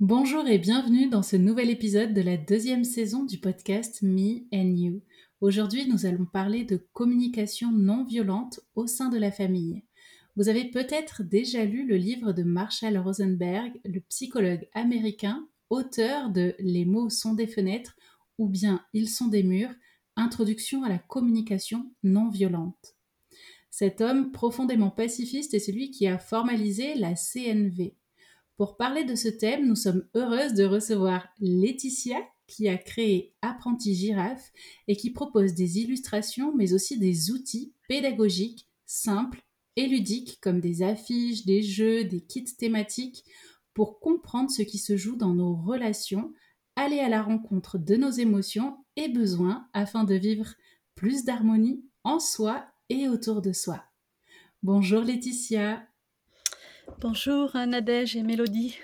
Bonjour et bienvenue dans ce nouvel épisode de la deuxième saison du podcast Me and You. Aujourd'hui, nous allons parler de communication non violente au sein de la famille. Vous avez peut-être déjà lu le livre de Marshall Rosenberg, le psychologue américain, auteur de Les mots sont des fenêtres ou bien Ils sont des murs, introduction à la communication non violente. Cet homme profondément pacifiste est celui qui a formalisé la CNV, pour parler de ce thème, nous sommes heureuses de recevoir Laetitia qui a créé Apprenti Girafe et qui propose des illustrations mais aussi des outils pédagogiques simples et ludiques comme des affiches, des jeux, des kits thématiques pour comprendre ce qui se joue dans nos relations, aller à la rencontre de nos émotions et besoins afin de vivre plus d'harmonie en soi et autour de soi. Bonjour Laetitia. Bonjour Nadège et Mélodie.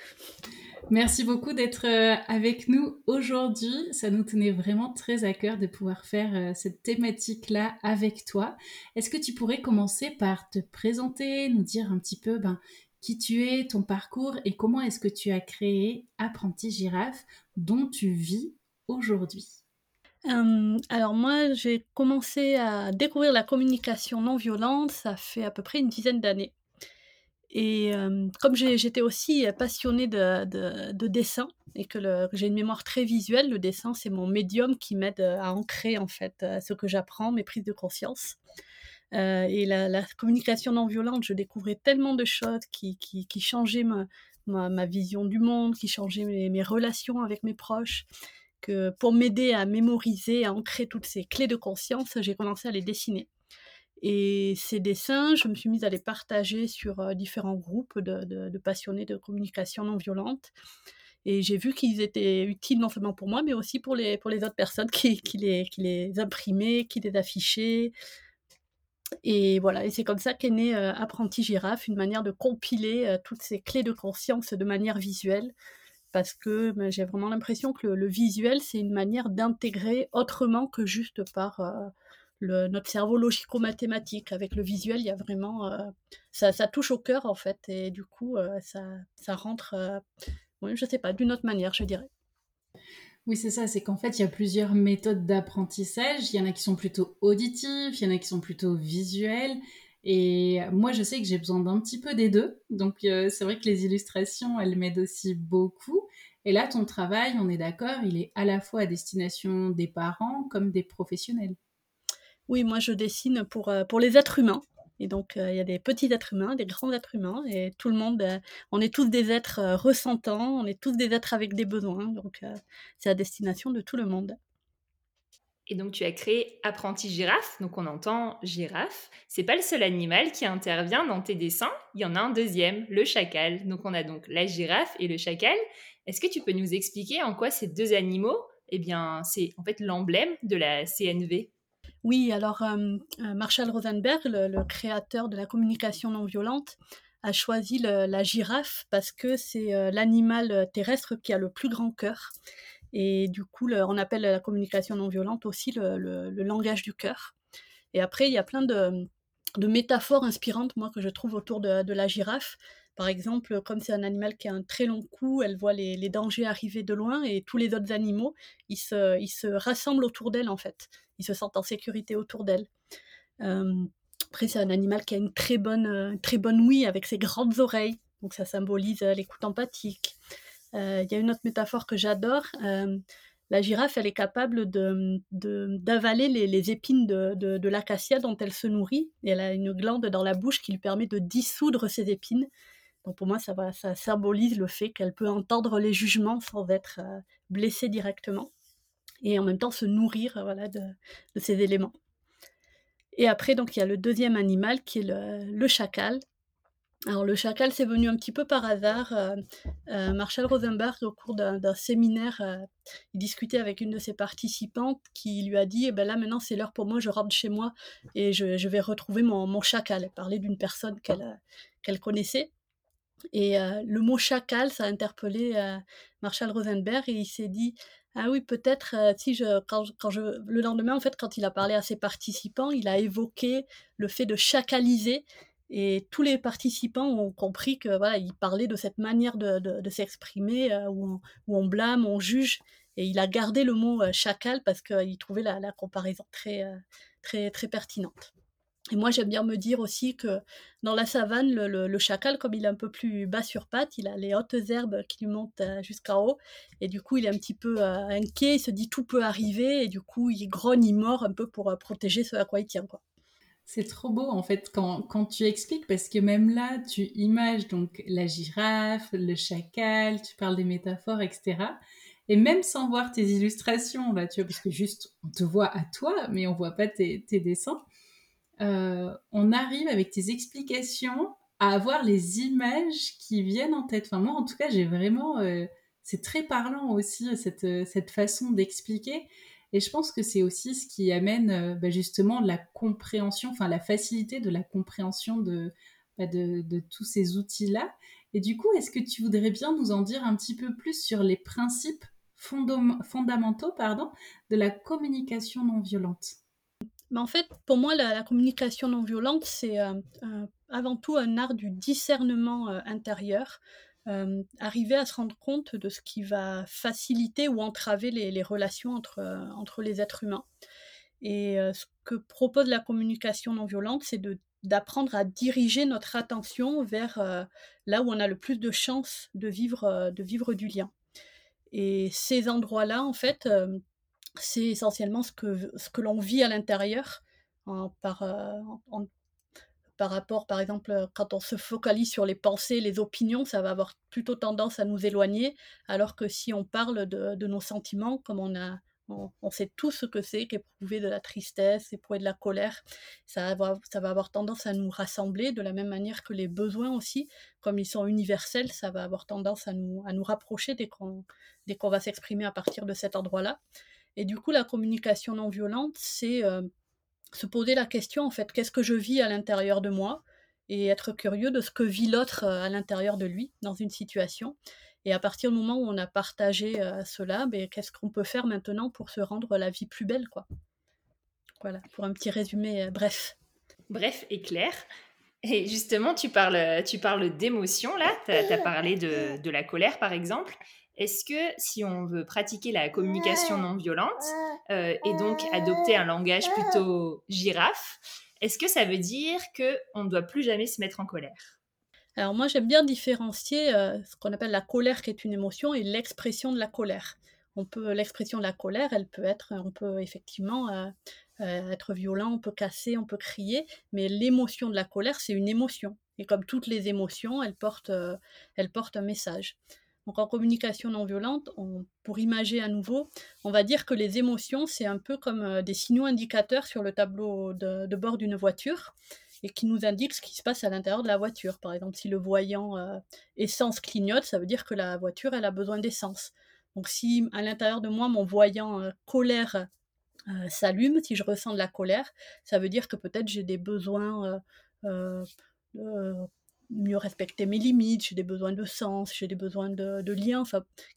Merci beaucoup d'être euh, avec nous aujourd'hui. Ça nous tenait vraiment très à cœur de pouvoir faire euh, cette thématique-là avec toi. Est-ce que tu pourrais commencer par te présenter, nous dire un petit peu ben, qui tu es, ton parcours et comment est-ce que tu as créé Apprenti Girafe dont tu vis aujourd'hui? Euh, alors moi, j'ai commencé à découvrir la communication non violente, ça fait à peu près une dizaine d'années. Et comme j'étais aussi passionnée de, dessin et que, j'ai une mémoire très visuelle, le dessin c'est mon médium qui m'aide à ancrer en fait ce que j'apprends, mes prises de conscience. et la, communication non violente, je découvrais tellement de choses qui, qui, changeaient ma, ma, vision du monde, qui changeaient mes relations avec mes proches, que pour m'aider à mémoriser, à ancrer toutes ces clés de conscience, j'ai commencé à les dessiner. Et ces dessins, je me suis mise à les partager sur différents groupes de, passionnés de communication non violente. Et j'ai vu qu'ils étaient utiles non seulement pour moi, mais aussi pour les, autres personnes qui, les, imprimaient, qui les affichaient. Et voilà, et c'est comme ça qu'est né Apprenti Girafe, une manière de compiler toutes ces clés de conscience de manière visuelle. Parce que ben, j'ai vraiment l'impression que le, visuel, c'est une manière d'intégrer autrement que juste par notre cerveau logico-mathématique. Avec le visuel, il y a vraiment. Euh, ça, ça, touche au cœur, en fait, et du coup, euh, ça, ça, rentre, euh, je sais pas, d'une autre manière, je dirais. Oui, c'est ça, c'est qu'en fait, il y a plusieurs méthodes d'apprentissage. Il y en a qui sont plutôt auditives, il y en a qui sont plutôt visuelles. Et moi, je sais que j'ai besoin d'un petit peu des deux. Donc, c'est vrai que les illustrations, elles m'aident aussi beaucoup. Et là, ton travail, on est d'accord, il est à la fois à destination des parents comme des professionnels. Oui, moi je dessine pour, euh, pour les êtres humains. Et donc, euh, il y a des petits êtres humains, des grands êtres humains, et tout le monde, euh, on est tous des êtres ressentants, on est tous des êtres avec des besoins. Donc, c'est à destination de tout le monde. Et donc, tu as créé Apprenti Girafe, donc on entend girafe. C'est pas le seul animal qui intervient dans tes dessins, il y en a un deuxième, le chacal. Donc, on a donc la girafe et le chacal. Est-ce que tu peux nous expliquer en quoi ces deux animaux, eh bien, c'est en fait l'emblème de la CNV oui, alors euh, euh, Marshall Rosenberg, le, créateur de la communication non violente, a choisi la girafe parce que c'est euh, l'animal terrestre qui a le plus grand cœur. Et du coup, on appelle la communication non violente aussi le, langage du cœur. Et après, il y a plein de, métaphores inspirantes, moi, que je trouve autour de, la girafe. Par exemple, comme c'est un animal qui a un très long cou, elle voit les, dangers arriver de loin et tous les autres animaux, ils se, ils se rassemblent autour d'elle en fait. Ils se sentent en sécurité autour d'elle. Euh, après, c'est un animal qui a une très bonne, euh, très bonne ouïe avec ses grandes oreilles. Donc ça symbolise euh, l'écoute empathique. Il y a une autre métaphore que j'adore la girafe, elle est capable d'avaler les, épines de, l'acacia dont elle se nourrit. Et elle a une glande dans la bouche qui lui permet de dissoudre ces épines. Donc pour moi, ça, symbolise le fait qu'elle peut entendre les jugements sans être blessée directement. Et en même temps se nourrir voilà, de, ces éléments. Et après, donc, il y a le deuxième animal qui est le, le chacal, alors le chacal, c'est venu un petit peu par hasard. Euh, euh, Marshall Rosenberg, au cours d'un séminaire, euh, il discutait avec une de ses participantes qui lui a dit, eh ben là maintenant c'est l'heure pour moi, je rentre chez moi et je, vais retrouver mon, chacal. Elle parlait d'une personne qu'elle connaissait. Et le mot chacal, ça a interpellé Marshall Rosenberg et il s'est dit, ah oui, peut-être si je quand, quand, je le lendemain en fait quand il a parlé à ses participants, il a évoqué le fait de chacaliser et tous les participants ont compris que voilà, il parlait de cette manière de, de, s'exprimer euh, où, on, blâme, on juge. Et il a gardé le mot euh, chacal parce qu'il trouvait la, la comparaison très, euh, très, très pertinente. Et moi, j'aime bien me dire aussi que dans la savane, le, chacal, comme il est un peu plus bas sur pattes, il a les hautes herbes qui lui montent jusqu'en haut. Et du coup, il est un petit peu inquiet, il se dit tout peut arriver. Et du coup, il grogne, il mord un peu pour protéger ce à quoi il tient. Quoi. C'est trop beau en fait quand, quand, tu expliques parce que même là tu images donc la girafe, le chacal, tu parles des métaphores, etc. Et même sans voir tes illustrations, bah, tu vois, parce que juste on te voit à toi, mais on voit pas tes dessins, euh, on arrive avec tes explications à avoir les images qui viennent en tête. Enfin moi en tout cas j'ai vraiment, euh, c'est très parlant aussi cette, cette façon d'expliquer. Et je pense que c'est aussi ce qui amène euh, bah, justement la compréhension, enfin la facilité de la compréhension de, bah, de, tous ces outils-là. Et du coup, est-ce que tu voudrais bien nous en dire un petit peu plus sur les principes fondamentaux pardon, de la communication non violente? Mais en fait, pour moi, la, communication non violente, c'est euh, euh, avant tout un art du discernement intérieur euh, arriver à se rendre compte de ce qui va faciliter ou entraver les, relations entre, entre les êtres humains. Et ce que propose la communication non violente, c'est d'apprendre à diriger notre attention vers là où on a le plus de chances de vivre, de vivre du lien. Et ces endroits-là, en fait, c'est essentiellement ce que, ce que l'on vit à l'intérieur par, en, par rapport, par exemple, euh, quand on se focalise sur les pensées, les opinions, ça va avoir plutôt tendance à nous éloigner, alors que si on parle de, nos sentiments, comme on a, on, sait tout ce que c'est qu'éprouver de la tristesse, éprouver de la colère, ça va, ça va avoir tendance à nous rassembler de la même manière que les besoins aussi, comme ils sont universels, ça va avoir tendance à nous, à nous rapprocher dès qu'on qu'on va s'exprimer à partir de cet endroit-là. Et du coup, la communication non violente, c'est euh, se poser la question en fait, qu'est-ce que je vis à l'intérieur de moi et être curieux de ce que vit l'autre euh, à l'intérieur de lui dans une situation. Et à partir du moment où on a partagé euh, cela, ben, qu'est-ce qu'on peut faire maintenant pour se rendre la vie plus belle quoi? Voilà, pour un petit résumé euh, bref. Bref et clair. Et justement, tu parles, tu parles d'émotion là, tu as, parlé de, de, la colère par exemple. Est-ce que si on veut pratiquer la communication non violente euh, et donc adopter un langage plutôt girafe, est-ce que ça veut dire qu'on ne doit plus jamais se mettre en colère? Alors moi j'aime bien différencier euh, ce qu'on appelle la colère qui est une émotion et l'expression de la colère. On peut l'expression de la colère, elle peut être, on peut effectivement euh, être violent, on peut casser, on peut crier, mais l'émotion de la colère c'est une émotion. Et comme toutes les émotions, elle porte, elle porte un message. Donc en communication non violente, pour imager à nouveau, on va dire que les émotions, c'est un peu comme euh, des signaux indicateurs sur le tableau de, bord d'une voiture et qui nous indiquent ce qui se passe à l'intérieur de la voiture. Par exemple, si le voyant euh, essence clignote, ça veut dire que la voiture, elle a besoin d'essence. Donc si à l'intérieur de moi, mon voyant euh, colère s'allume, si je ressens de la colère, ça veut dire que peut-être j'ai des besoins mieux respecter mes limites, j'ai des besoins de sens, j'ai des besoins de, de liens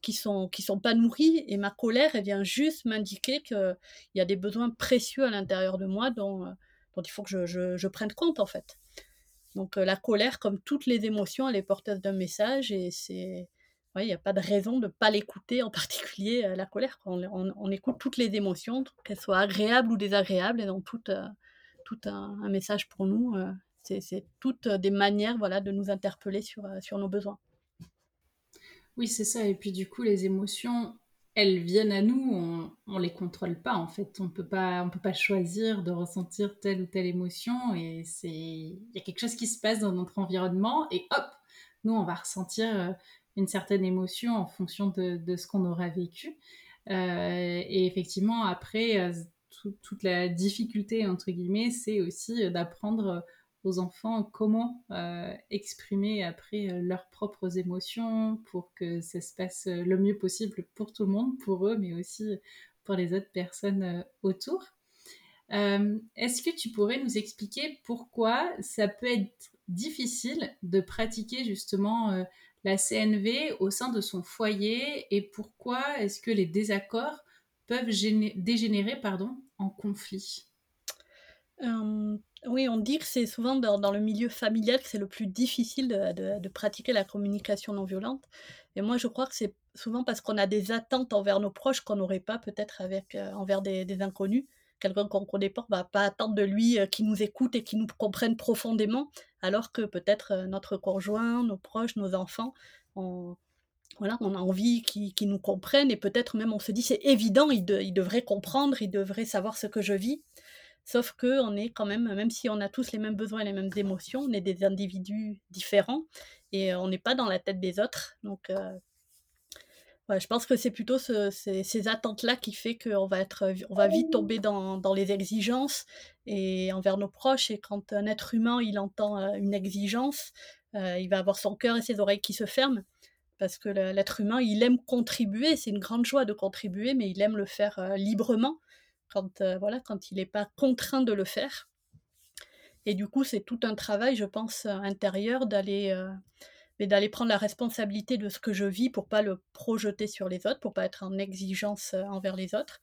qui sont qui sont pas nourris et ma colère elle vient juste m'indiquer qu'il y a des besoins précieux à l'intérieur de moi dont, dont il faut que je, je, prenne compte en fait. Donc la colère, comme toutes les émotions, elle est porteuse d'un message et c'est il n'y a pas de raison de ne pas l'écouter, en particulier la colère. On, écoute toutes les émotions, qu'elles soient agréables ou désagréables, et ont toutes tout un, un, message pour nous. C'est toutes des manières voilà, de nous interpeller sur, sur nos besoins. Oui, c'est ça. Et puis du coup, les émotions, elles viennent à nous, on ne les contrôle pas en fait. On peut pas, on peut pas choisir de ressentir telle ou telle émotion. Et il y a quelque chose qui se passe dans notre environnement et hop, nous on va ressentir euh, une certaine émotion en fonction de, de ce qu'on aura vécu. Euh, et effectivement, après, euh, toute la difficulté entre guillemets, c'est aussi d'apprendre aux enfants comment euh, exprimer après euh, leurs propres émotions pour que ça se passe euh, le mieux possible pour tout le monde, pour eux, mais aussi pour les autres personnes autour. Est-ce que tu pourrais nous expliquer pourquoi ça peut être difficile de pratiquer justement la CNV au sein de son foyer et pourquoi est-ce que les désaccords peuvent dégénérer pardon, en conflit? Oui, on dit que c'est souvent dans, le milieu familial que c'est le plus difficile de, pratiquer la communication non violente. Et moi, je crois que c'est souvent parce qu'on a des attentes envers nos proches qu'on n'aurait pas peut-être avec euh, envers des, inconnus. Quelqu'un qu'on ne connaît pas, ne va pas attendre de lui euh, qu'il nous écoute et qu'il nous comprenne profondément, alors que peut-être euh, notre conjoint, nos proches, nos enfants, on, voilà, on a envie qu'ils nous comprennent et peut-être même on se dit c'est évident, il, il devrait comprendre, il devrait savoir ce que je vis. Sauf que on est quand même, même si on a tous les mêmes besoins et les mêmes émotions, on est des individus différents et on n'est pas dans la tête des autres. Donc, euh, je pense que c'est plutôt ces, attentes-là qui fait qu'on va être, on va vite tomber dans, les exigences et envers nos proches. Et quand un être humain il entend euh, une exigence, euh, il va avoir son cœur et ses oreilles qui se ferment parce que l'être humain, il aime contribuer, c'est une grande joie de contribuer, mais il aime le faire librement quand, euh, voilà, quand il n'est pas contraint de le faire. Et du coup, c'est tout un travail, je pense, euh, intérieur d'aller euh, d'aller prendre la responsabilité de ce que je vis pour pas le projeter sur les autres, pour pas être en exigence envers les autres,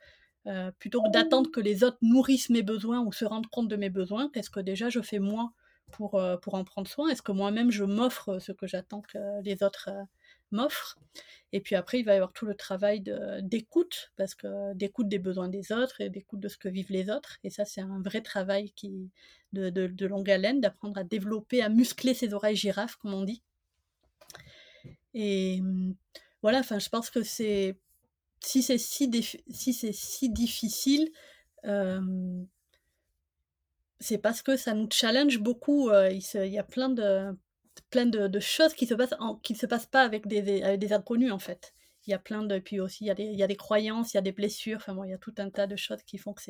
plutôt que d'attendre que les autres nourrissent mes besoins ou se rendent compte de mes besoins. Qu'est-ce que déjà je fais moi pour, pour en prendre soin? Est-ce que moi-même je m'offre ce que j'attends que les autres m'offre. Et puis après, il va y avoir tout le travail d'écoute, parce que d'écoute des besoins des autres et d'écoute de ce que vivent les autres. Et ça, c'est un vrai travail qui, de, de, longue haleine, d'apprendre à développer, à muscler ses oreilles girafes, comme on dit. Et voilà, enfin, je pense que c'est si c'est si, si, si difficile, c'est parce que ça nous challenge beaucoup. il, il, y a plein de, plein de, choses qui se passent qui ne se passent pas avec des, des inconnus en fait. Il y a plein de puis aussi il y, a des, il y a des croyances, il y a des blessures, enfin bon, il y a tout un tas de choses qui font que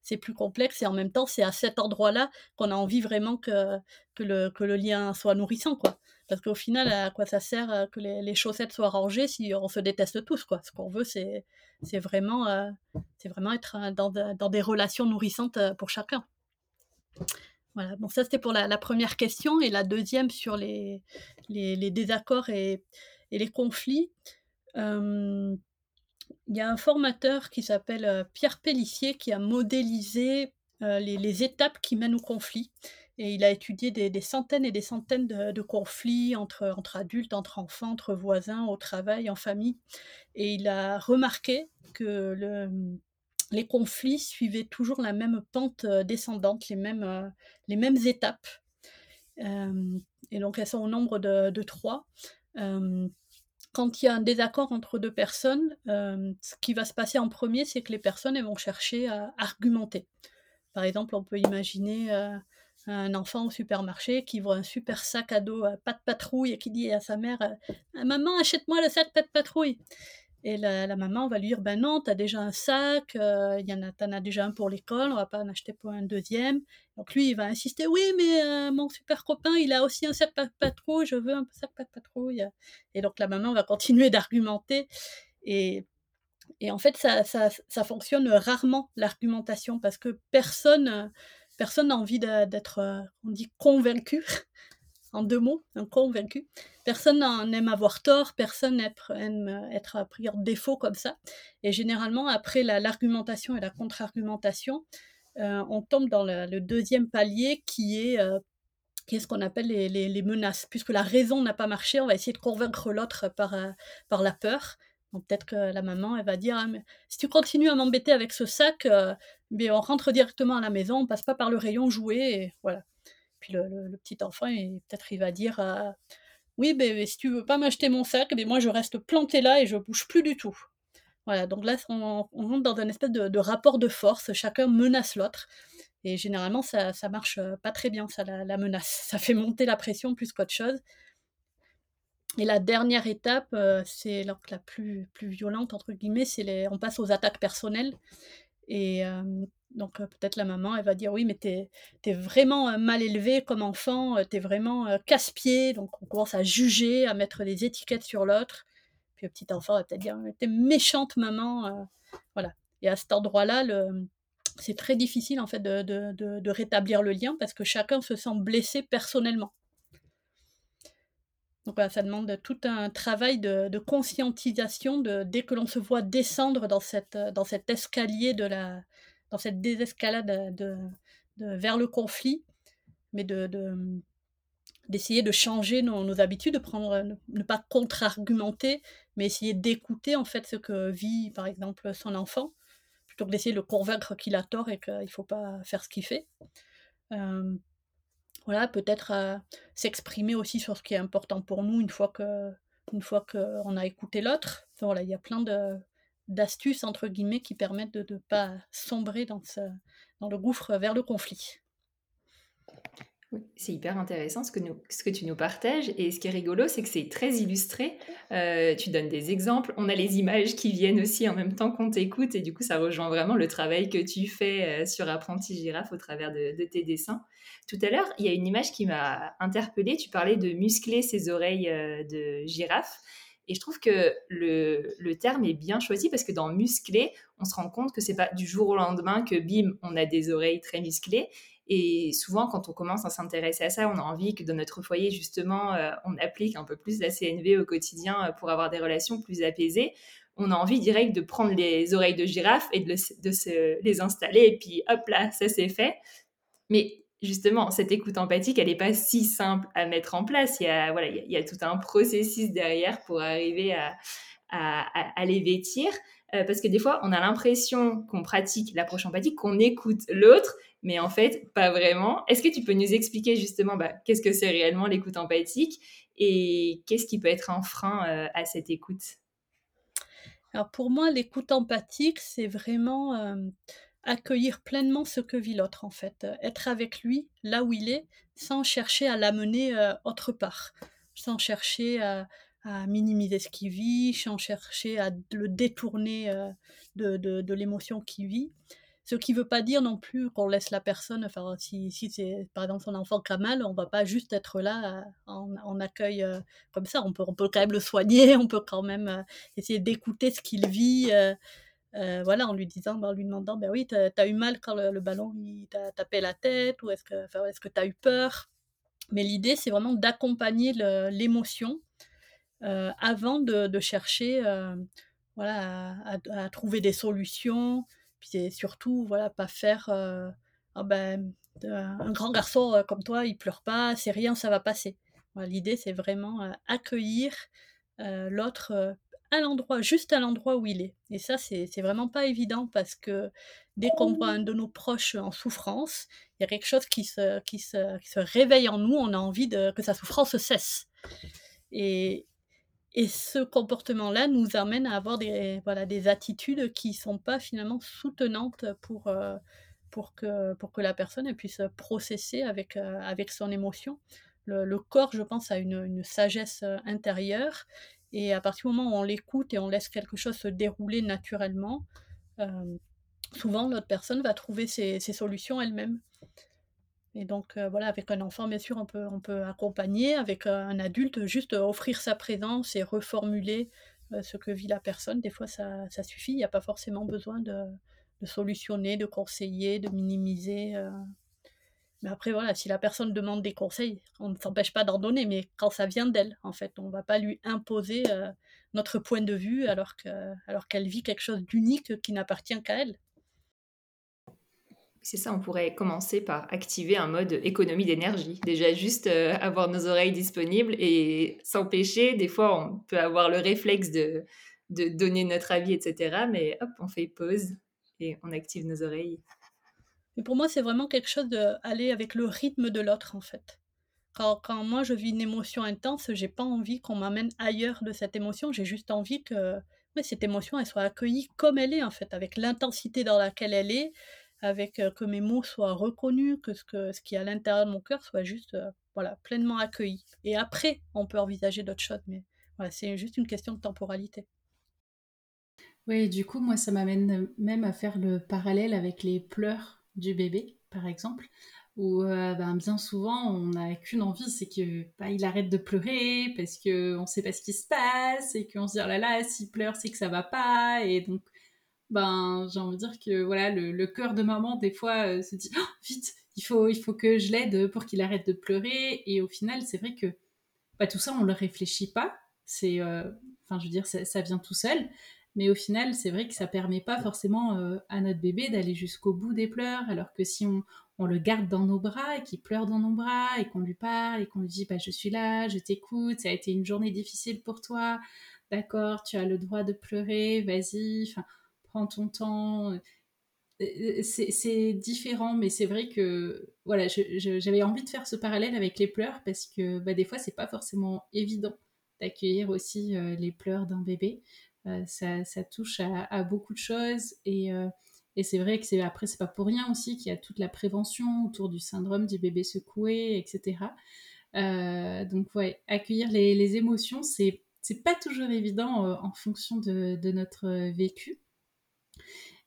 c'est plus complexe et en même temps c'est à cet endroit-là qu'on a envie vraiment que, que, le, que le lien soit nourrissant quoi. Parce qu'au final, à quoi ça sert euh, que les, les, chaussettes soient rangées si on se déteste tous quoi. Ce qu'on veut c'est vraiment, euh, c'est vraiment être euh, dans, dans des relations nourrissantes pour chacun. Voilà, donc ça c'était pour la, première question. Et la deuxième sur les, désaccords et, les conflits. il y a un formateur qui s'appelle euh, Pierre Pellissier qui a modélisé euh, les, étapes qui mènent au conflit. Et il a étudié des, centaines et des centaines de, conflits entre, entre adultes, entre enfants, entre voisins, au travail, en famille. Et il a remarqué que le, les conflits suivaient toujours la même pente euh, descendante, les mêmes, euh, les mêmes étapes. Euh, et donc elles sont au nombre de, trois. quand il y a un désaccord entre deux personnes, ce qui va se passer en premier, c'est que les personnes vont chercher à argumenter. Par exemple, on peut imaginer un enfant au supermarché qui voit un super sac à dos pas de patrouille et qui dit à sa mère Maman, achète-moi le sac pas de patrouille. Et la, maman va lui dire Ben non, tu as déjà un sac, euh, y en a, as déjà un pour l'école, on va pas en acheter pour un deuxième. Donc lui, il va insister Oui, mais euh, mon super copain, il a aussi un sac pas patrouille, je veux un sac pas patrouille. Et donc la maman va continuer d'argumenter. Et, et en fait, ça, ça, ça fonctionne rarement, l'argumentation, parce que personne personne n'a envie d'être, euh, on dit, convaincu en deux mots, un convaincu. Personne n'aime avoir tort, personne n'aime être pris en défaut comme ça. Et généralement, après l'argumentation et la contre-argumentation, on tombe dans le, deuxième palier qui est quest ce qu'on appelle les, menaces. Puisque la raison n'a pas marché, on va essayer de convaincre l'autre par, par la peur. Peut-être que la maman, elle va dire «Ah, si tu continues à m'embêter avec ce sac, mais on rentre directement à la maison, on passe pas par le rayon jouet, et voilà. Puis le, petit enfant, peut-être il va dire oui, mais si tu veux pas m'acheter mon sac, mais moi je reste planté là et je bouge plus du tout. Voilà, donc là on, rentre dans un espèce de, rapport de force, chacun menace l'autre. Et généralement, ça, ça marche pas très bien, ça, la, menace. Ça fait monter la pression plus qu'autre chose. Et la dernière étape, c'est la plus, violente, entre guillemets, c'est on passe aux attaques personnelles. Et donc peut-être la maman, elle va dire oui, mais t'es es vraiment mal élevé comme enfant, t'es vraiment casse-pied, donc on commence à juger, à mettre des étiquettes sur l'autre. Puis le petit enfant va peut-être dire t'es méchante maman, voilà. Et à cet endroit-là, c'est très difficile en fait de, de, rétablir le lien parce que chacun se sent blessé personnellement. Donc voilà, ça demande tout un travail de, conscientisation de, dès que l'on se voit descendre dans, cette, dans cet escalier de la, cette désescalade de, vers le conflit, mais de, d'essayer de changer nos, habitudes, de prendre, ne, pas contre-argumenter, mais essayer d'écouter en fait ce que vit par exemple son enfant, plutôt que d'essayer de le convaincre qu'il a tort et qu'il ne faut pas faire ce qu'il fait. Euh, voilà, peut-être s'exprimer aussi sur ce qui est important pour nous une fois que une fois qu'on a écouté l'autre. voilà, il y a plein de d'astuces entre guillemets qui permettent de ne pas sombrer dans, ce, dans le gouffre vers le conflit. C'est hyper intéressant ce que, tu nous partages. Et ce qui est rigolo, c'est que c'est très illustré. Euh, tu donnes des exemples. On a les images qui viennent aussi en même temps qu'on t'écoute. Et du coup, ça rejoint vraiment le travail que tu fais euh, sur Apprenti Girafe au travers de, tes dessins. Tout à l'heure, il y a une image qui m'a interpellée. Tu parlais de muscler ses oreilles euh, de girafe. Et je trouve que le, terme est bien choisi parce que dans muscler, on se rend compte que c'est pas du jour au lendemain que bim, on a des oreilles très musclées. Et souvent, quand on commence à s'intéresser à ça, on a envie que dans notre foyer, justement, euh, on applique un peu plus la CNV au quotidien euh, pour avoir des relations plus apaisées. On a envie direct de prendre les oreilles de girafe et de, les installer, et puis hop là, ça c'est fait. Mais justement, cette écoute empathique, elle n'est pas si simple à mettre en place. Il y a, voilà, il y a, tout un processus derrière pour arriver à, les vêtir. Euh, parce que des fois, on a l'impression qu'on pratique l'approche empathique, qu'on écoute l'autre, mais en fait, pas vraiment. Est-ce que tu peux nous expliquer justement bah, qu'est-ce que c'est réellement l'écoute empathique et qu'est-ce qui peut être un frein euh, à cette écoute? Alors pour moi, l'écoute empathique, c'est vraiment euh, accueillir pleinement ce que vit l'autre, en fait. Être avec lui là où il est, sans chercher à l'amener autre part, sans chercher à minimiser ce qu'il vit, sans chercher à le détourner euh, de, de, l'émotion qu'il vit. Ce qui ne veut pas dire non plus qu'on laisse la personne, enfin, si, si c'est par exemple son enfant qui a mal, on va pas juste être là euh, en, accueil euh, comme ça. On peut, on peut quand même le soigner, on peut quand même essayer d'écouter ce qu'il vit. Voilà, en lui disant, bah, en lui demandant, ben oui, tu as, eu mal quand le, ballon t'a tapé la tête, ou est-ce que est tu as eu peur? Mais l'idée, c'est vraiment d'accompagner l'émotion euh, avant de, chercher euh, voilà, à, trouver des solutions. Puis c'est surtout voilà, pas faire euh, ah ben, un grand garçon comme toi, il pleure pas, c'est rien, ça va passer. L'idée, c'est vraiment accueillir l'autre à l'endroit, juste à l'endroit où il est. Et ça, c'est vraiment pas évident parce que dès qu'on voit un de nos proches en souffrance, il y a quelque chose qui se, qui se, qui se réveille en nous, on a envie de, que sa souffrance cesse. Et, et ce comportement-là nous amène à avoir des, voilà, des attitudes qui ne sont pas finalement soutenantes pour, euh, pour, que, pour que la personne puisse processer avec, euh, avec son émotion. Le, corps, je pense, a une, une, sagesse euh, intérieure. Et à partir du moment où on l'écoute et on laisse quelque chose se dérouler naturellement, souvent l'autre personne va trouver ses, solutions elle-même. Et donc, euh, voilà, avec un enfant, bien sûr, on peut, on peut accompagner, avec euh, un adulte, juste offrir sa présence et reformuler euh, ce que vit la personne. Des fois, ça, suffit. Il n'y a pas forcément besoin de, solutionner, de conseiller, de minimiser. Après, voilà, si la personne demande des conseils, on ne s'empêche pas d'en donner, mais quand ça vient d'elle, en fait, on ne va pas lui imposer notre point de vue alors qu'elle vit quelque chose d'unique qui n'appartient qu'à elle. C'est ça, on pourrait commencer par activer un mode économie d'énergie. Déjà juste euh, avoir nos oreilles disponibles et s'empêcher. Des fois, on peut avoir le réflexe de donner notre avis, etc. Mais hop, on fait pause et on active nos oreilles. Mais pour moi, c'est vraiment quelque chose d'aller avec le rythme de l'autre, en fait. Quand, moi je vis une émotion intense, j'ai pas envie qu'on m'amène ailleurs de cette émotion. J'ai juste envie que cette émotion elle soit accueillie comme elle est, en fait, avec l'intensité dans laquelle elle est, avec euh, que mes mots soient reconnus, que ce, que, ce qui est à l'intérieur de mon cœur soit juste euh, voilà, pleinement accueilli. Et après, on peut envisager d'autres choses, mais voilà, c'est juste une question de temporalité. Oui, du coup, moi, ça m'amène même à faire le parallèle avec les pleurs du bébé, par exemple, où euh, ben, bien souvent, on n'a qu'une envie, c'est que bah, il arrête de pleurer parce qu'on ne sait pas ce qui se passe et qu'on se dit oh là là, s'il pleure, c'est que ça va pas. Et donc, ben, j'ai envie de dire que voilà, le, cœur de maman, des fois, euh, se dit oh, vite, il faut, il faut que je l'aide pour qu'il arrête de pleurer. Et au final, c'est vrai que bah, tout ça, on ne le réfléchit pas. C'est, euh, enfin, je veux dire, ça, vient tout seul. Mais au final, c'est vrai que ça permet pas forcément euh, à notre bébé d'aller jusqu'au bout des pleurs, alors que si on, le garde dans nos bras et qu'il pleure dans nos bras et qu'on lui parle et qu'on lui dit bah, je suis là, je t'écoute, ça a été une journée difficile pour toi, d'accord, tu as le droit de pleurer, vas-y, prends ton temps. Euh, euh, c'est différent, mais c'est vrai que voilà, j'avais envie de faire ce parallèle avec les pleurs parce que bah, des fois, c'est pas forcément évident d'accueillir aussi les pleurs d'un bébé. Euh, ça, touche à, beaucoup de choses euh, et, c'est vrai que c'est après c'est pas pour rien aussi qu'il y a toute la prévention autour du syndrome du bébé secoué, etc. Euh, donc ouais, accueillir les, émotions, c'est c'est pas toujours évident en fonction de, notre vécu.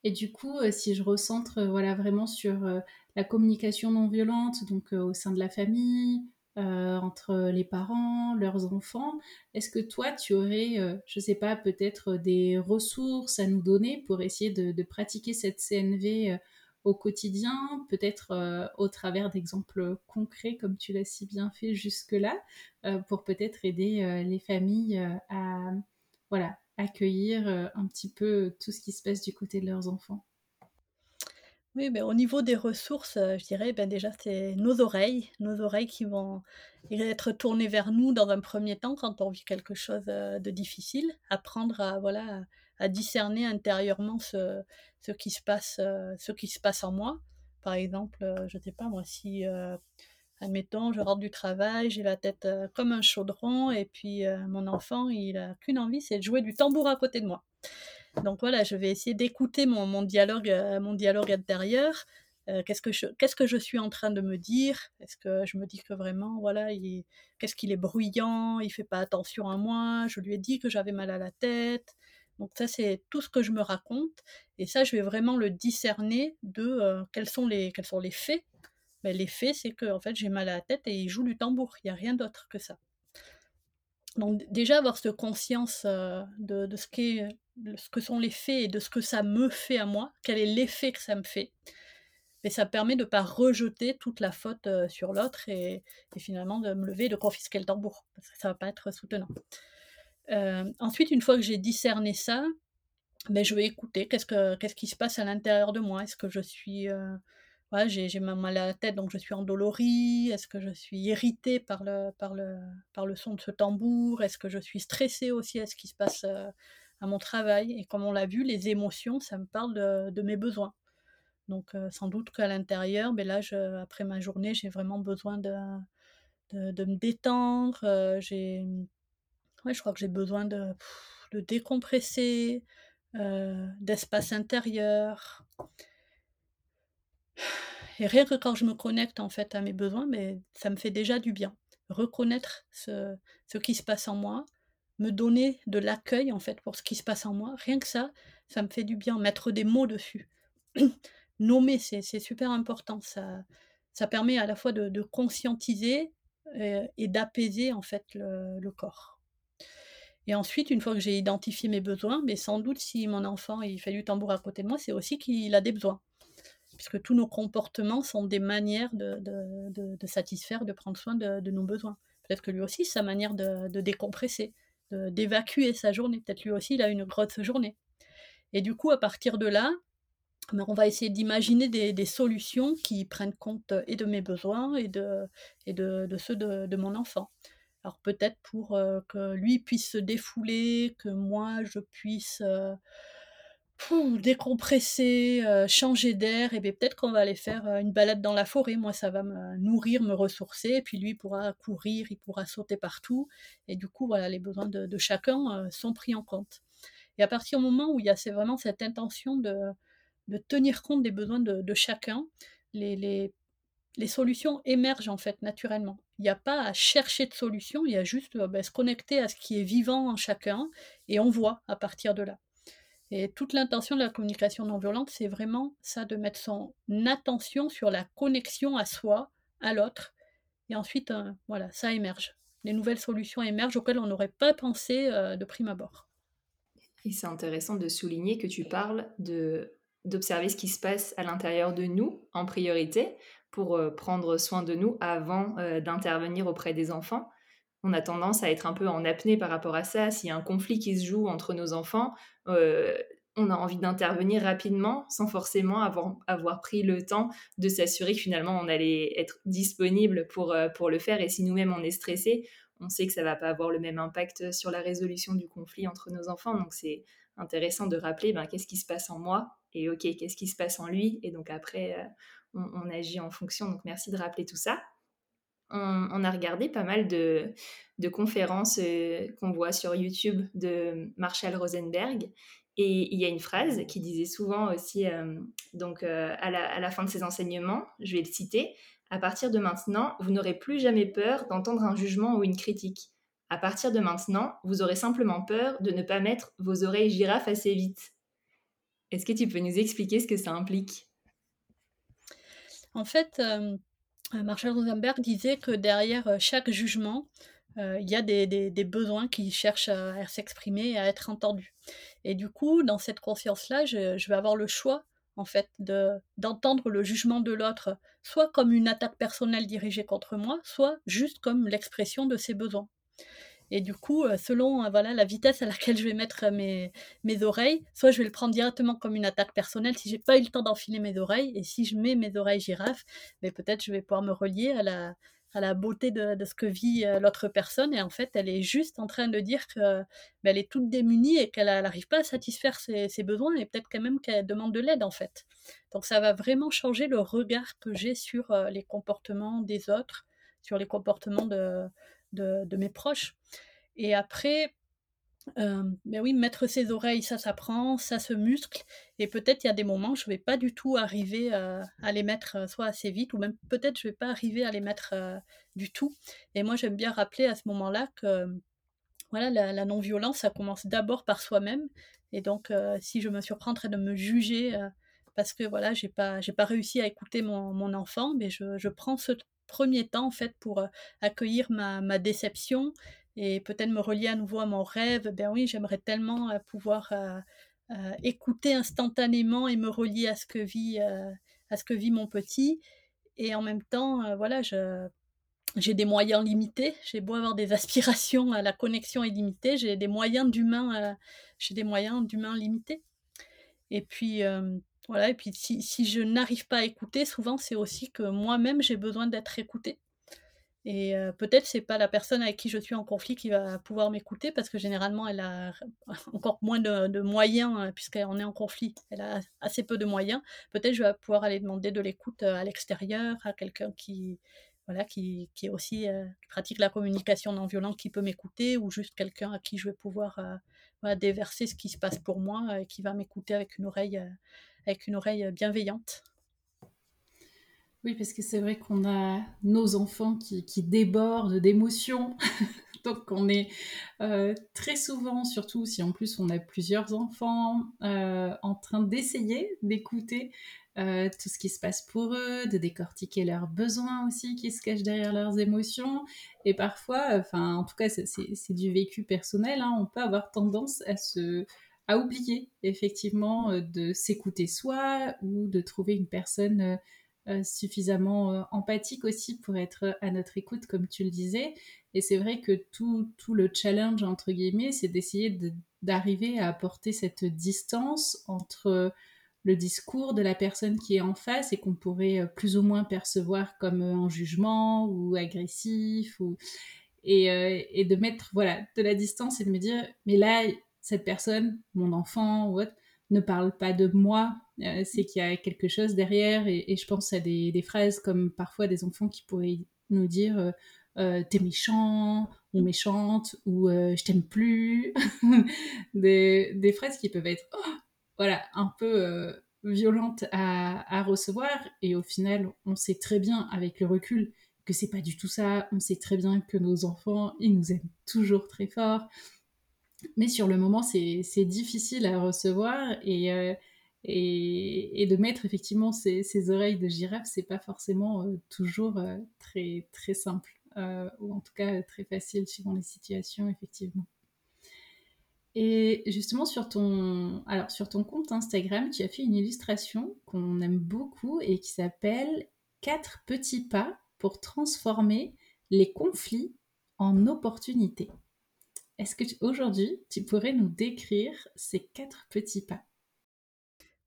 Et du coup, si je recentre voilà vraiment sur la communication non violente, donc au sein de la famille, euh, entre les parents, leurs enfants. Est-ce que toi, tu aurais, euh, je ne sais pas, peut-être des ressources à nous donner pour essayer de, pratiquer cette CNV euh, au quotidien, peut-être au travers d'exemples concrets comme tu l'as si bien fait jusque-là, pour peut-être aider les familles à voilà, accueillir un petit peu tout ce qui se passe du côté de leurs enfants? Oui, ben, au niveau des ressources, euh, je dirais, ben, déjà, c'est nos oreilles, nos oreilles qui vont être tournées vers nous dans un premier temps quand on vit quelque chose euh, de difficile, apprendre à, voilà, à discerner intérieurement ce, ce, qui se passe, euh, ce qui se passe en moi. Par exemple, je ne sais pas moi, si, admettons, je rentre du travail, j'ai la tête comme un chaudron, et puis mon enfant, il a qu'une envie, c'est de jouer du tambour à côté de moi. Donc voilà, je vais essayer d'écouter mon, dialogue, euh, mon dialogue intérieur. Euh, qu'est-ce que je que je suis en train de me dire? Est-ce que je me dis que vraiment voilà, qu'est-ce qu'il est bruyant Il fait pas attention à moi? Je lui ai dit que j'avais mal à la tête. Donc ça c'est tout ce que je me raconte et ça je vais vraiment le discerner de euh, quels sont les quels sont les faits. Ben, les faits c'est que en fait j'ai mal à la tête et il joue du tambour. Il n'y a rien d'autre que ça. Donc déjà avoir cette conscience de, de, ce qu'est ce que sont les faits et de ce que ça me fait à moi, quel est l'effet que ça me fait. Et ça permet de ne pas rejeter toute la faute euh, sur l'autre et, finalement de me lever et de confisquer le tambour, parce que ça ne va pas être soutenant. Euh, ensuite, une fois que j'ai discerné ça, ben, je vais écouter qu'est-ce, que, qu'est-ce qui se passe à l'intérieur de moi. Est-ce que je suis... Euh, j'ai, j'ai mal à la tête, donc je suis endolorie. Est-ce que je suis irritée par le, par, le, par le son de ce tambour? Est-ce que je suis stressée aussi à ce qui se passe à mon travail. Et comme on l'a vu, les émotions, ça me parle de, mes besoins. Donc euh, sans doute qu'à l'intérieur, mais ben là, après ma journée, j'ai vraiment besoin de, de, me détendre. Euh, j'ai, ouais, je crois que j'ai besoin de, de décompresser, euh, d'espace intérieur. Et rien que quand je me connecte en fait à mes besoins, mais ça me fait déjà du bien. Reconnaître ce, ce qui se passe en moi, me donner de l'accueil en fait pour ce qui se passe en moi. Rien que ça, ça me fait du bien. Mettre des mots dessus. Nommer, c'est super important. Ça, ça permet à la fois de, conscientiser euh, et d'apaiser en fait le, corps. Et ensuite, une fois que j'ai identifié mes besoins, mais sans doute si mon enfant il fait du tambour à côté de moi, c'est aussi qu'il a des besoins. Puisque tous nos comportements sont des manières de, de, satisfaire, de prendre soin de, nos besoins. Peut-être que lui aussi, sa manière de, décompresser, d'évacuer sa journée. Peut-être lui aussi, il a une grosse journée. Et du coup, à partir de là, on va essayer d'imaginer des, solutions qui prennent compte et de mes besoins et de, et de, ceux de, mon enfant. Alors peut-être pour que lui puisse se défouler, que moi je puisse décompresser, changer d'air, et bien peut-être qu'on va aller faire une balade dans la forêt. Moi, ça va me nourrir, me ressourcer, et puis lui pourra courir, il pourra sauter partout. Et du coup, voilà, les besoins de, chacun sont pris en compte. Et à partir du moment où il y a vraiment cette intention de, de tenir compte des besoins de, chacun, les, les, les, solutions émergent en fait naturellement. Il n'y a pas à chercher de solution, il y a juste ben, se connecter à ce qui est vivant en chacun, et on voit à partir de là. Et toute l'intention de la communication non violente, c'est vraiment ça, de mettre son attention sur la connexion à soi, à l'autre. Et ensuite, euh, voilà, ça émerge. Les nouvelles solutions émergent auxquelles on n'aurait pas pensé euh, de prime abord. Et c'est intéressant de souligner que tu parles de d'observer ce qui se passe à l'intérieur de nous en priorité pour euh, prendre soin de nous avant d'intervenir auprès des enfants on a tendance à être un peu en apnée par rapport à ça. S'il y a un conflit qui se joue entre nos enfants, euh, on a envie d'intervenir rapidement sans forcément avoir, avoir, pris le temps de s'assurer que finalement on allait être disponible pour, euh, pour le faire. Et si nous-mêmes on est stressé, on sait que ça va pas avoir le même impact sur la résolution du conflit entre nos enfants. Donc c'est intéressant de rappeler ben, qu'est-ce qui se passe en moi et ok, qu'est-ce qui se passe en lui. Et donc après, euh, on agit en fonction. Donc merci de rappeler tout ça on, a regardé pas mal de, conférences euh, qu'on voit sur YouTube de Marshall Rosenberg. Et il y a une phrase qui disait souvent aussi, euh, donc euh, à, la, à, la, fin de ses enseignements, je vais le citer, à partir de maintenant, vous n'aurez plus jamais peur d'entendre un jugement ou une critique. À partir de maintenant, vous aurez simplement peur de ne pas mettre vos oreilles girafes assez vite. Est-ce que tu peux nous expliquer ce que ça implique? En fait, Marshall Rosenberg disait que derrière euh, chaque jugement, euh, il y a des, besoins qui cherchent à, s'exprimer et à être entendus. Et du coup, dans cette conscience-là, je, vais avoir le choix, en fait, d'entendre le jugement de l'autre, soit comme une attaque personnelle dirigée contre moi, soit juste comme l'expression de ses besoins. Et du coup, euh, selon euh, voilà, la vitesse à laquelle je vais mettre euh, mes, mes oreilles, soit je vais le prendre directement comme une attaque personnelle si j'ai pas eu le temps d'enfiler mes oreilles. Et si je mets mes oreilles girafes, mais peut-être je vais pouvoir me relier à la, à la beauté de, de ce que vit l'autre personne. Et en fait, elle est juste en train de dire qu'elle est toute démunie et qu'elle n'arrive pas à satisfaire ses, ses besoins et peut-être quand même qu'elle demande de l'aide en fait. Donc ça va vraiment changer le regard que j'ai sur les comportements des autres, sur les comportements de, de, mes proches. Et après, euh, ben oui, mettre ses oreilles, ça s'apprend, ça se muscle. Et peut-être il y a des moments, je ne vais pas du tout arriver euh, à les mettre euh, soit assez vite, ou même peut-être je ne vais pas arriver à les mettre du tout. Et moi, j'aime bien rappeler à ce moment-là que voilà, la, non-violence, ça commence d'abord par soi-même. Et donc, si je me surprends en train de me juger parce que voilà, j'ai pas, pas réussi à écouter mon, mon enfant, mais je, je prends ce premier temps en fait pour accueillir ma, déception et peut-être me relier à nouveau à mon rêve. Ben oui, j'aimerais tellement pouvoir écouter instantanément et me relier à ce que vit, à ce que vit mon petit. Et en même temps, voilà, j'ai des moyens limités. J'ai beau avoir des aspirations à la connexion illimitée, j'ai des moyens d'humain, j'ai des moyens d'humain limités. Et puis, voilà, et puis si, si je n'arrive pas à écouter, souvent c'est aussi que moi-même j'ai besoin d'être écoutée. Et euh, peut-être c'est pas la personne avec qui je suis en conflit qui va pouvoir m'écouter parce que généralement elle a encore moins de, moyens euh, puisqu'on est en conflit. Elle a assez peu de moyens. Peut-être je vais pouvoir aller demander de l'écoute euh, à l'extérieur, à quelqu'un qui voilà qui, qui est aussi pratique la communication non violente qui peut m'écouter ou juste quelqu'un à qui je vais pouvoir déverser ce qui se passe pour moi et qui va m'écouter avec une oreille avec une oreille bienveillante. Oui, parce que c'est vrai qu'on a nos enfants qui, débordent d'émotions. Donc on est euh, très souvent, surtout si en plus on a plusieurs enfants, euh, en train d'essayer d'écouter euh, tout ce qui se passe pour eux, de décortiquer leurs besoins aussi qui se cachent derrière leurs émotions. Et parfois, enfin en tout cas c'est du vécu personnel, hein, on peut avoir tendance à se à oublier effectivement euh, de s'écouter soi ou de trouver une personne euh, euh, suffisamment empathique aussi pour être à notre écoute, comme tu le disais. Et c'est vrai que tout, tout, le challenge, entre guillemets, c'est d'essayer d'arriver à apporter cette distance entre le discours de la personne qui est en face et qu'on pourrait plus ou moins percevoir comme un jugement ou agressif ou et, et, de mettre voilà de la distance et de me dire mais là cette personne mon enfant ou autre ne parle pas de moi c'est qu'il y a quelque chose derrière et, je pense à des, phrases comme parfois des enfants qui pourraient nous dire euh, t'es méchant ou méchante ou euh, je t'aime plus. des, phrases qui peuvent être oh, voilà, un peu euh, violentes à, à, recevoir et au final, on sait très bien avec le recul que c'est pas du tout ça. On sait très bien que nos enfants, ils nous aiment toujours très fort. Mais sur le moment, c'est difficile à recevoir et, et, de mettre effectivement ces, oreilles de girafe, c'est pas forcément toujours très, très simple. Euh, ou en tout cas très facile suivant les situations, effectivement. Et justement, sur ton, alors, sur ton compte Instagram, tu as fait une illustration qu'on aime beaucoup et qui s'appelle Quatre petits pas pour transformer les conflits en opportunités. Est-ce que aujourd'hui, tu pourrais nous décrire ces quatre petits pas?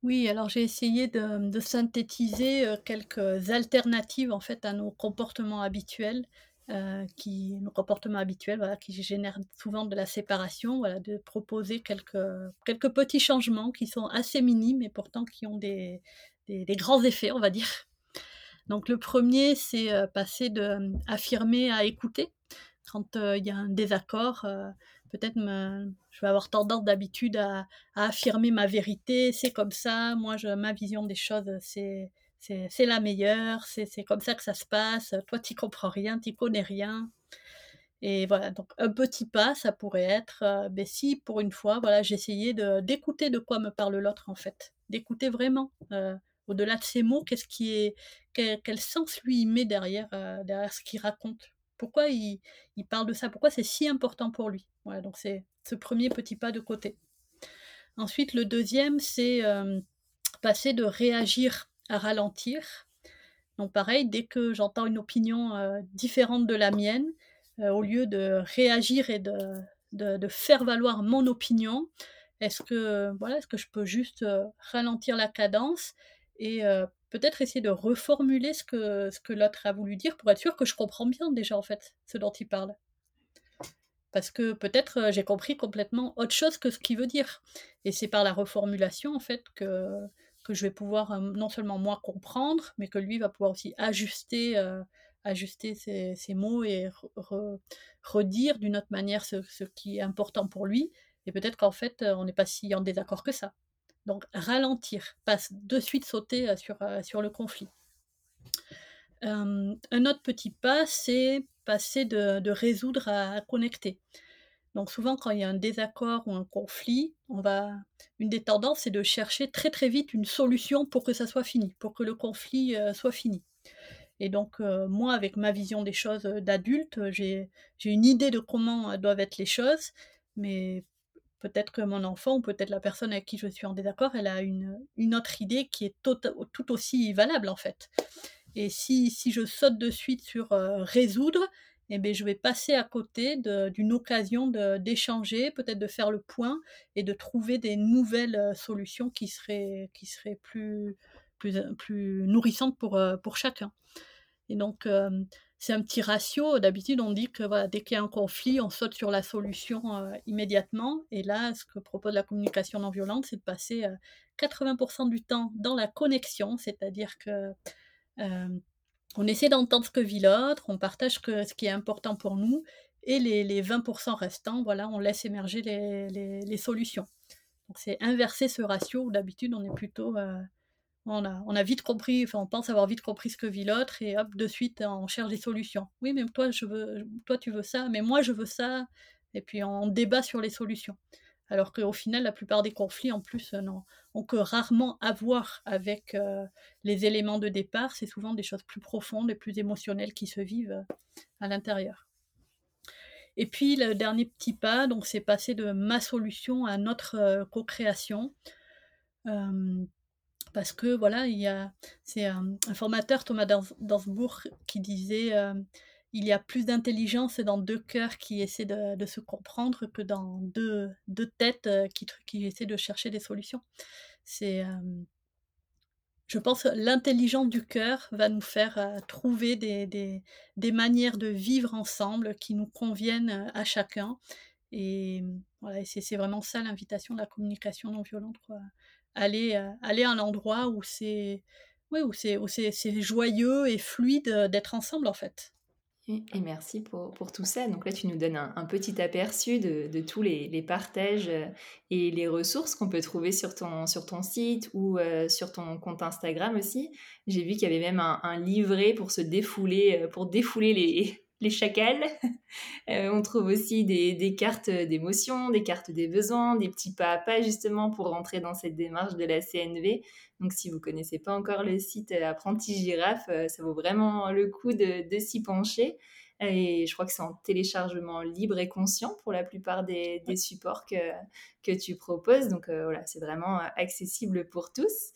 Oui, alors j'ai essayé de, synthétiser euh, quelques alternatives en fait à nos comportements habituels euh, qui, nos comportements habituels, voilà, qui génèrent souvent de la séparation, voilà, de proposer quelques, petits changements qui sont assez minimes et pourtant qui ont des, grands effets, on va dire. Donc le premier, c'est euh, passer de affirmer à écouter. Quand il y a un désaccord, peut-être je vais avoir tendance d'habitude à, affirmer ma vérité, c'est comme ça, moi je, ma vision des choses, c'est la meilleure, c'est comme ça que ça se passe, toi tu comprends rien, tu connais rien. Et voilà, donc un petit pas, ça pourrait être, euh, ben si pour une fois, voilà, j'essayais d'écouter de, quoi me parle l'autre en fait, d'écouter vraiment, euh, au-delà de ces mots, qu'est-ce qui est, quel, sens lui met derrière, euh, derrière ce qu'il raconte, pourquoi il, parle de ça, pourquoi c'est si important pour lui. Voilà, donc c'est ce premier petit pas de côté. Ensuite, le deuxième, c'est passer de réagir à ralentir. Donc pareil, dès que j'entends une opinion euh, différente de la mienne, euh, au lieu de réagir et de, de, faire valoir mon opinion, est-ce que, voilà, est-ce que je peux juste euh, ralentir la cadence et peut-être essayer de reformuler ce que, l'autre a voulu dire pour être sûr que je comprends bien déjà en fait ce dont il parle parce que peut-être j'ai compris complètement autre chose que ce qu'il veut dire. Et c'est par la reformulation, en fait, que, je vais pouvoir non seulement moi comprendre, mais que lui va pouvoir aussi ajuster, ajuster ses, mots et redire d'une autre manière ce, qui est important pour lui. Et peut-être qu'en fait, on n'est pas si en désaccord que ça. Donc ralentir, pas de suite sauter sur, sur le conflit. un autre petit pas, c'est passer de, résoudre à connecter. Donc souvent, quand il y a un désaccord ou un conflit, on va une des tendances, c'est de chercher très très vite une solution pour que ça soit fini, pour que le conflit euh, soit fini. Et donc euh, moi, avec ma vision des choses euh, d'adulte, j'ai une idée de comment doivent être les choses, mais peut-être que mon enfant ou peut-être la personne avec qui je suis en désaccord, elle a une, une autre idée qui est tout, tout, aussi valable en fait. Et si, si je saute de suite sur résoudre, eh bien, je vais passer à côté d'une occasion d'échanger, peut-être de faire le point et de trouver des nouvelles euh, solutions qui seraient, qui seraient plus, plus, euh, plus nourrissantes pour, euh, pour chacun. Et donc, c'est un petit ratio. D'habitude, on dit que dès qu'il y a un conflit, on saute sur la solution immédiatement. Et là, ce que propose la communication non violente, c'est de passer 80% du temps dans la connexion, c'est-à-dire que on essaie d'entendre ce que vit l'autre, on partage ce qui est important pour nous, et les, 20% restants, voilà, on laisse émerger les, solutions. Donc c'est inverser ce ratio où d'habitude on est plutôt, euh, on, a, vite compris, on pense avoir vite compris ce que vit l'autre et hop de suite on cherche des solutions. Oui mais toi je veux, toi tu veux ça, mais moi je veux ça, et puis on débat sur les solutions alors qu'au final, la plupart des conflits, en plus, euh, n'ont que rarement à voir avec euh, les éléments de départ. C'est souvent des choses plus profondes et plus émotionnelles qui se vivent euh, à l'intérieur. Et puis, le dernier petit pas, donc, c'est passer de ma solution à notre co-création. Parce que voilà, il y a, c'est un, formateur, Thomas Dansbourg, qui disait il y a plus d'intelligence dans deux cœurs qui essaient de, se comprendre que dans deux, deux têtes euh, qui, qui, essaient de chercher des solutions. C'est, euh, je pense l'intelligence du cœur va nous faire euh, trouver des, des, des, manières de vivre ensemble qui nous conviennent euh, à chacun. Et voilà, c'est vraiment ça l'invitation de la communication non violente. Aller, aller à un endroit où c'est oui, où c'est joyeux et fluide d'être ensemble en fait. Et merci pour, pour, tout ça. Donc là, tu nous donnes un, petit aperçu de, de tous les, les, partages et les ressources qu'on peut trouver sur ton, sur ton site ou sur ton compte Instagram aussi. J'ai vu qu'il y avait même un, un, livret pour se défouler, pour défouler les, les chacals. on trouve aussi des, des cartes d'émotion, des cartes des besoins, des petits pas à pas justement pour rentrer dans cette démarche de la CNV. Donc, si vous connaissez pas encore le site euh, Apprenti Girafe, euh, ça vaut vraiment le coup de, s'y pencher. Et je crois que c'est en téléchargement libre et conscient pour la plupart des, supports que, que tu proposes. Donc euh, voilà, c'est vraiment accessible pour tous.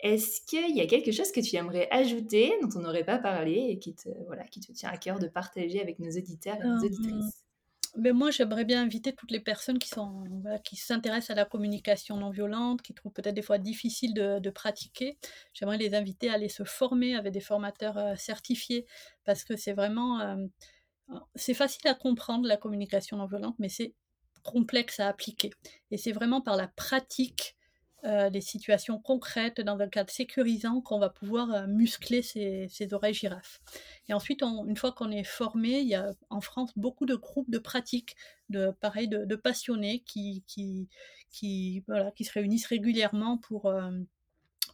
Est-ce qu'il y a quelque chose que tu aimerais ajouter, dont on n'aurait pas parlé et qui te, voilà, qui te tient à cœur de partager avec nos auditeurs et nos auditrices? mais moi, j'aimerais bien inviter toutes les personnes qui, sont, qui s'intéressent à la communication non violente, qui trouvent peut-être des fois difficile de, pratiquer. J'aimerais les inviter à aller se former avec des formateurs euh, certifiés, parce que c'est vraiment... Euh, c'est facile à comprendre la communication non violente, mais c'est complexe à appliquer. Et c'est vraiment par la pratique euh, des situations concrètes dans un cadre sécurisant qu'on va pouvoir euh, muscler ces, oreilles girafes. Et ensuite, une fois qu'on est formé, il y a en France beaucoup de groupes de pratique, de pareil, de, passionnés qui, qui, qui, voilà, qui se réunissent régulièrement pour, euh,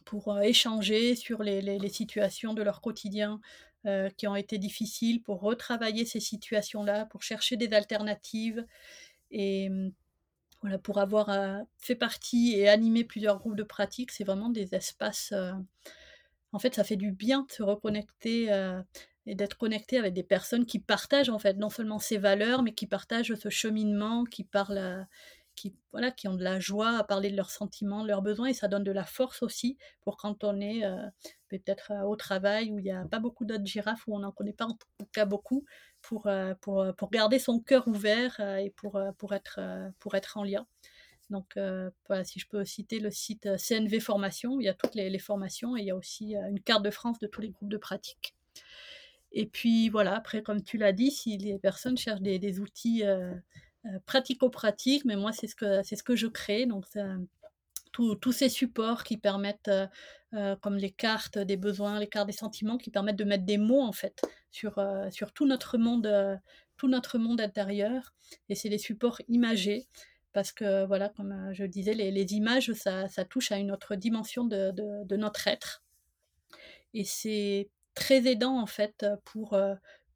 pour échanger sur les, les, situations de leur quotidien qui ont été difficiles, pour retravailler ces situations-là, pour chercher des alternatives. Et voilà, pour avoir euh, fait partie et animé plusieurs groupes de pratique, c'est vraiment des espaces. Euh, en fait, ça fait du bien de se reconnecter euh, et d'être connecté avec des personnes qui partagent en fait non seulement ces valeurs, mais qui partagent ce cheminement, qui parlent, qui voilà, qui ont de la joie à parler de leurs sentiments, de leurs besoins, et ça donne de la force aussi pour quand on est peut-être au travail où il n'y a pas beaucoup d'autres girafes, où on n'en connaît pas en tout cas beaucoup, pour, euh, pour, euh, pour garder son cœur ouvert euh, et pour, pour, être, pour être en lien. Donc voilà, si je peux citer le site CNV Formation, il y a toutes les, formations et il y a aussi une carte de France de tous les groupes de pratique. Et puis voilà, après, comme tu l'as dit, si les personnes cherchent des, des outils pratico-pratiques, mais moi, c'est ce, que, ce que je crée. Donc, tous ces supports qui permettent, euh, euh, comme les cartes des besoins, les cartes des sentiments, qui permettent de mettre des mots en fait sur, euh, sur tout notre monde, tout notre monde intérieur. Et c'est des supports imagés parce que voilà, comme je disais, les, les images, ça, ça, touche à une autre dimension de, de, de notre être. Et c'est très aidant en fait pour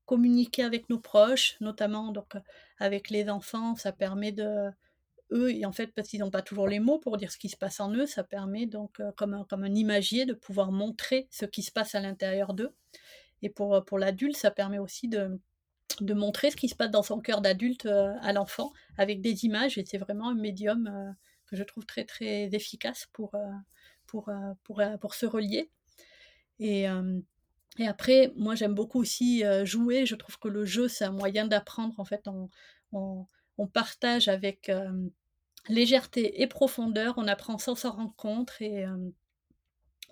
communiquer avec nos proches, notamment donc avec les enfants, ça permet de eux, en fait, parce qu'ils n'ont pas toujours les mots pour dire ce qui se passe en eux, ça permet donc, euh, comme, un, comme un imagier, de pouvoir montrer ce qui se passe à l'intérieur d'eux. Et pour, euh, pour l'adulte, ça permet aussi de, de montrer ce qui se passe dans son cœur d'adulte euh, à l'enfant avec des images. Et c'est vraiment un médium que je trouve très, très efficace pour, pour, pour, pour, se relier. Et, et après, moi, j'aime beaucoup aussi jouer. Je trouve que le jeu, c'est un moyen d'apprendre. En fait, on on partage avec légèreté et profondeur, on apprend sans s'en rendre compte et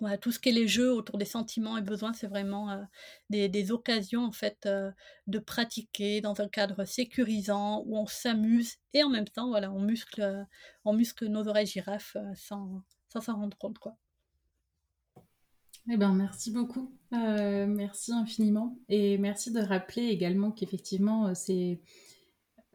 voilà, tout ce qui est les jeux autour des sentiments et besoins, c'est vraiment des, occasions en fait de pratiquer dans un cadre sécurisant où on s'amuse et en même temps voilà, on muscle, on muscle nos oreilles girafes sans s'en rendre compte quoi. Eh ben, merci beaucoup, merci infiniment et merci de rappeler également qu'effectivement c'est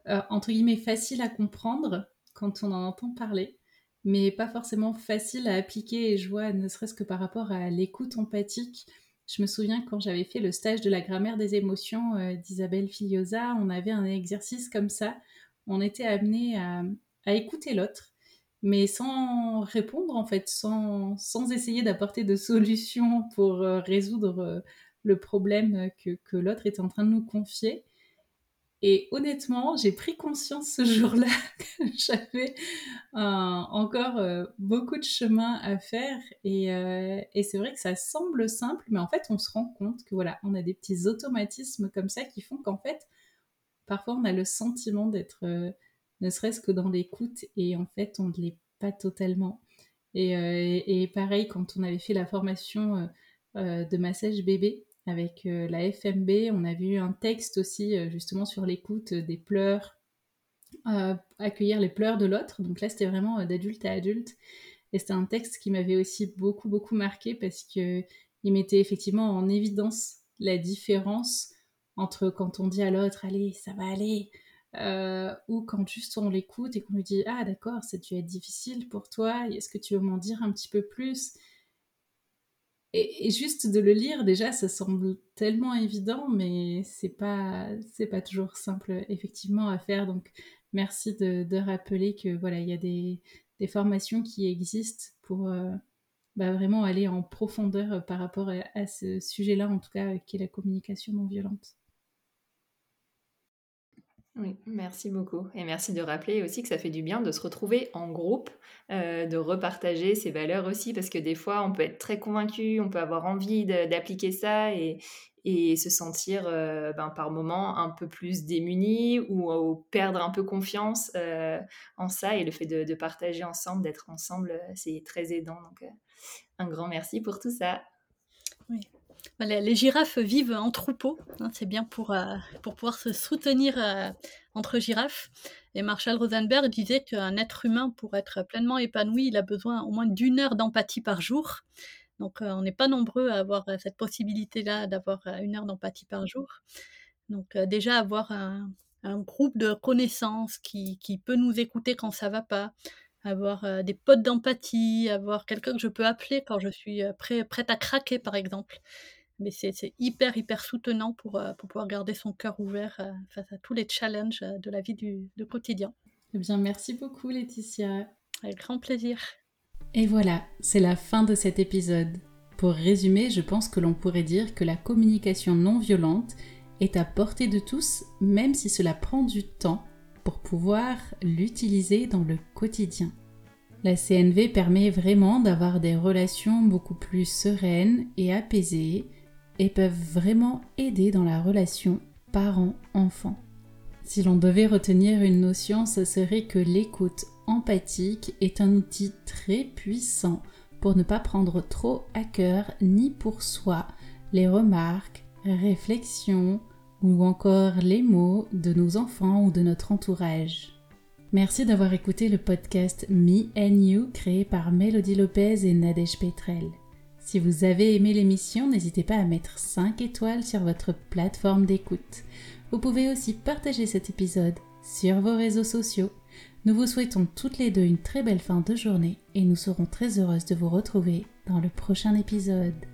euh, entre guillemets facile à comprendre quand on en entend parler, mais pas forcément facile à appliquer. Et je vois, ne serait-ce que par rapport à l'écoute empathique, je me souviens quand j'avais fait le stage de la grammaire des émotions euh, d'Isabelle Filiosa, on avait un exercice comme ça. On était amené à, écouter l'autre, mais sans répondre en fait, sans, sans essayer d'apporter de solutions pour euh, résoudre le problème que, que l'autre était en train de nous confier. Et honnêtement, j'ai pris conscience ce jour-là que j'avais euh, encore euh, beaucoup de chemin à faire. Euh, et, c'est vrai que ça semble simple, mais en fait, on se rend compte que voilà, on a des petits automatismes comme ça qui font qu'en fait, parfois, on a le sentiment d'être ne serait-ce que dans l'écoute et en fait, on ne l'est pas totalement. Et, pareil, quand on avait fait la formation de massage bébé avec la FMB, on a vu un texte aussi justement sur l'écoute des pleurs, accueillir les pleurs de l'autre. Donc là, c'était vraiment d'adulte à adulte. Et c'était un texte qui m'avait aussi beaucoup, beaucoup marqué parce qu'il mettait effectivement en évidence la différence entre quand on dit à l'autre, allez, ça va aller, euh, ou quand juste on l'écoute et qu'on lui dit, ah d'accord, ça dû être difficile pour toi, est-ce que tu veux m'en dire un petit peu plus? Et, juste de le lire, déjà, ça semble tellement évident, mais c'est pas, pas toujours simple, effectivement, à faire. Donc, merci de, rappeler que voilà, il y a des, formations qui existent pour euh, bah, vraiment aller en profondeur euh, par rapport à, ce sujet-là, en tout cas, qui est la communication non violente. Oui, merci beaucoup. Et merci de rappeler aussi que ça fait du bien de se retrouver en groupe, euh, de repartager ses valeurs aussi, parce que des fois, on peut être très convaincu, on peut avoir envie d'appliquer ça et, et, se sentir euh, ben, par moments un peu plus démuni ou, perdre un peu confiance en ça. Et le fait de, de partager ensemble, d'être ensemble, c'est très aidant. Donc, un grand merci pour tout ça. Oui. Les, girafes vivent en troupeau, hein, c'est bien pour, euh, pour pouvoir se soutenir euh, entre girafes. Et Marshall Rosenberg disait qu'un être humain, pour être pleinement épanoui, il a besoin au moins d'une heure d'empathie par jour. Donc euh, on n'est pas nombreux à avoir cette possibilité-là d'avoir une heure d'empathie par jour. Donc déjà avoir un, groupe de connaissances qui, qui, peut nous écouter quand ça va pas, avoir des potes d'empathie, avoir quelqu'un que je peux appeler quand je suis prêt, prête à craquer, par exemple. Mais c'est hyper, hyper soutenant pour, pour pouvoir garder son cœur ouvert face à tous les challenges de la vie du, quotidien. Eh bien, merci beaucoup, Laetitia. Avec grand plaisir. Et voilà, c'est la fin de cet épisode. Pour résumer, je pense que l'on pourrait dire que la communication non violente est à portée de tous, même si cela prend du temps pour pouvoir l'utiliser dans le quotidien. La CNV permet vraiment d'avoir des relations beaucoup plus sereines et apaisées et peuvent vraiment aider dans la relation parent-enfant. Si l'on devait retenir une notion, ce serait que l'écoute empathique est un outil très puissant pour ne pas prendre trop à cœur ni pour soi les remarques, réflexions, ou encore les mots de nos enfants ou de notre entourage. Merci d'avoir écouté le podcast Me and You créé par Mélodie Lopez et Nadège Petrel. Si vous avez aimé l'émission, n'hésitez pas à mettre 5 étoiles sur votre plateforme d'écoute. Vous pouvez aussi partager cet épisode sur vos réseaux sociaux. Nous vous souhaitons toutes les deux une très belle fin de journée et nous serons très heureuses de vous retrouver dans le prochain épisode.